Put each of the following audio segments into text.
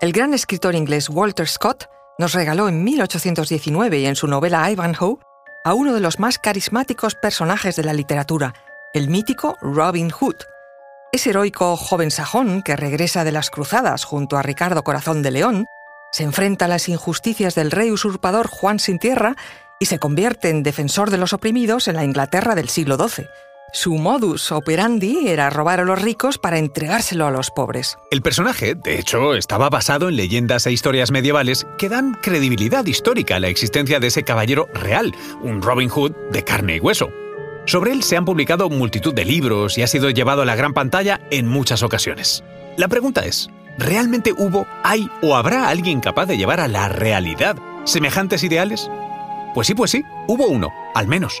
El gran escritor inglés Walter Scott nos regaló en 1819 y en su novela Ivanhoe a uno de los más carismáticos personajes de la literatura, el mítico Robin Hood. Ese heroico joven sajón que regresa de las cruzadas junto a Ricardo Corazón de León, se enfrenta a las injusticias del rey usurpador Juan sin tierra y se convierte en defensor de los oprimidos en la Inglaterra del siglo XII. Su modus operandi era robar a los ricos para entregárselo a los pobres. El personaje, de hecho, estaba basado en leyendas e historias medievales que dan credibilidad histórica a la existencia de ese caballero real, un Robin Hood de carne y hueso. Sobre él se han publicado multitud de libros y ha sido llevado a la gran pantalla en muchas ocasiones. La pregunta es, ¿realmente hubo, hay o habrá alguien capaz de llevar a la realidad semejantes ideales? Pues sí, pues sí, hubo uno, al menos,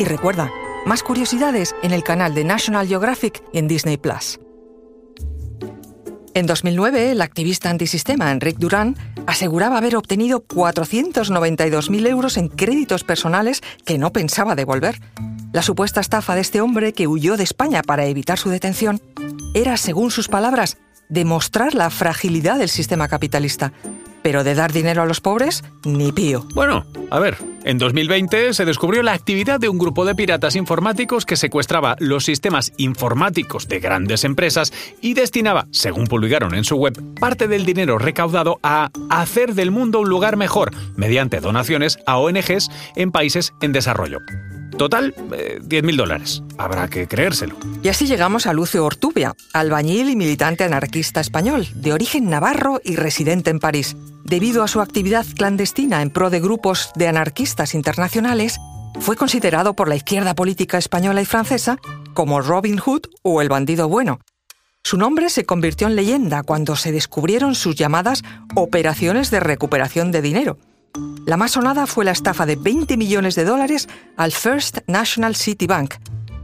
Y recuerda, más curiosidades en el canal de National Geographic y en Disney Plus. En 2009, el activista antisistema Enric Durán aseguraba haber obtenido 492.000 euros en créditos personales que no pensaba devolver. La supuesta estafa de este hombre que huyó de España para evitar su detención era, según sus palabras, demostrar la fragilidad del sistema capitalista. Pero de dar dinero a los pobres, ni pío. Bueno, a ver, en 2020 se descubrió la actividad de un grupo de piratas informáticos que secuestraba los sistemas informáticos de grandes empresas y destinaba, según publicaron en su web, parte del dinero recaudado a hacer del mundo un lugar mejor mediante donaciones a ONGs en países en desarrollo. Total, 10.000 eh, dólares. Habrá que creérselo. Y así llegamos a Lucio Ortubia, albañil y militante anarquista español, de origen navarro y residente en París. Debido a su actividad clandestina en pro de grupos de anarquistas internacionales, fue considerado por la izquierda política española y francesa como Robin Hood o el bandido bueno. Su nombre se convirtió en leyenda cuando se descubrieron sus llamadas operaciones de recuperación de dinero la más sonada fue la estafa de 20 millones de dólares al First National City Bank.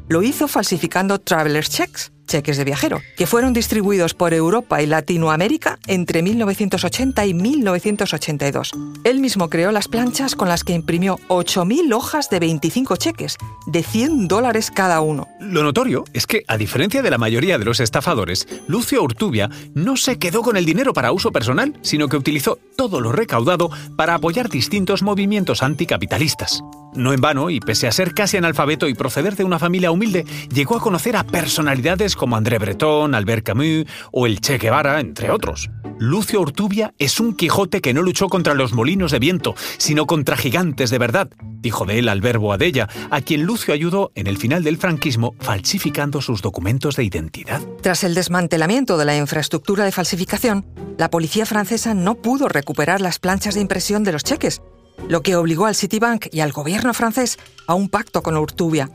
Lo hizo falsificando traveler's checks, cheques de viajero, que fueron distribuidos por Europa y Latinoamérica entre 1980 y 1982. Él mismo creó las planchas con las que imprimió 8.000 hojas de 25 cheques, de 100 dólares cada uno. Lo notorio es que, a diferencia de la mayoría de los estafadores, Lucio Urtubia no se quedó con el dinero para uso personal, sino que utilizó todo lo recaudado para apoyar distintos movimientos anticapitalistas. No en vano, y pese a ser casi analfabeto y proceder de una familia humilde, llegó a conocer a personalidades como André Breton, Albert Camus o el Che Guevara, entre otros. Lucio Urtubia es un Quijote que no luchó contra los molinos de viento, sino contra gigantes de verdad, dijo de él Albert Boadella, a quien Lucio ayudó en el final del franquismo falsificando sus documentos de identidad. Tras el desmantelamiento de la infraestructura de falsificación, la policía francesa no pudo recuperar las planchas de impresión de los cheques, lo que obligó al Citibank y al gobierno francés a un pacto con Urtubia.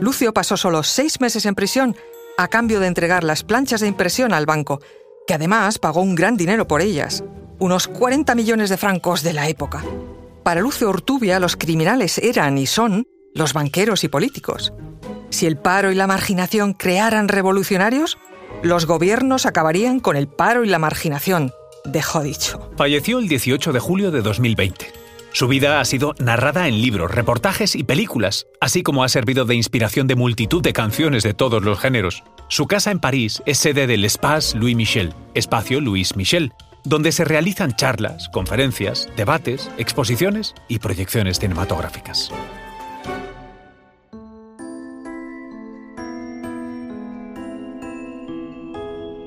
Lucio pasó solo seis meses en prisión a cambio de entregar las planchas de impresión al banco, que además pagó un gran dinero por ellas, unos 40 millones de francos de la época. Para Lucio Urtubia, los criminales eran y son los banqueros y políticos. Si el paro y la marginación crearan revolucionarios, los gobiernos acabarían con el paro y la marginación, dejó dicho. Falleció el 18 de julio de 2020. Su vida ha sido narrada en libros, reportajes y películas, así como ha servido de inspiración de multitud de canciones de todos los géneros. Su casa en París es sede del Espace Louis Michel, espacio Louis Michel, donde se realizan charlas, conferencias, debates, exposiciones y proyecciones cinematográficas.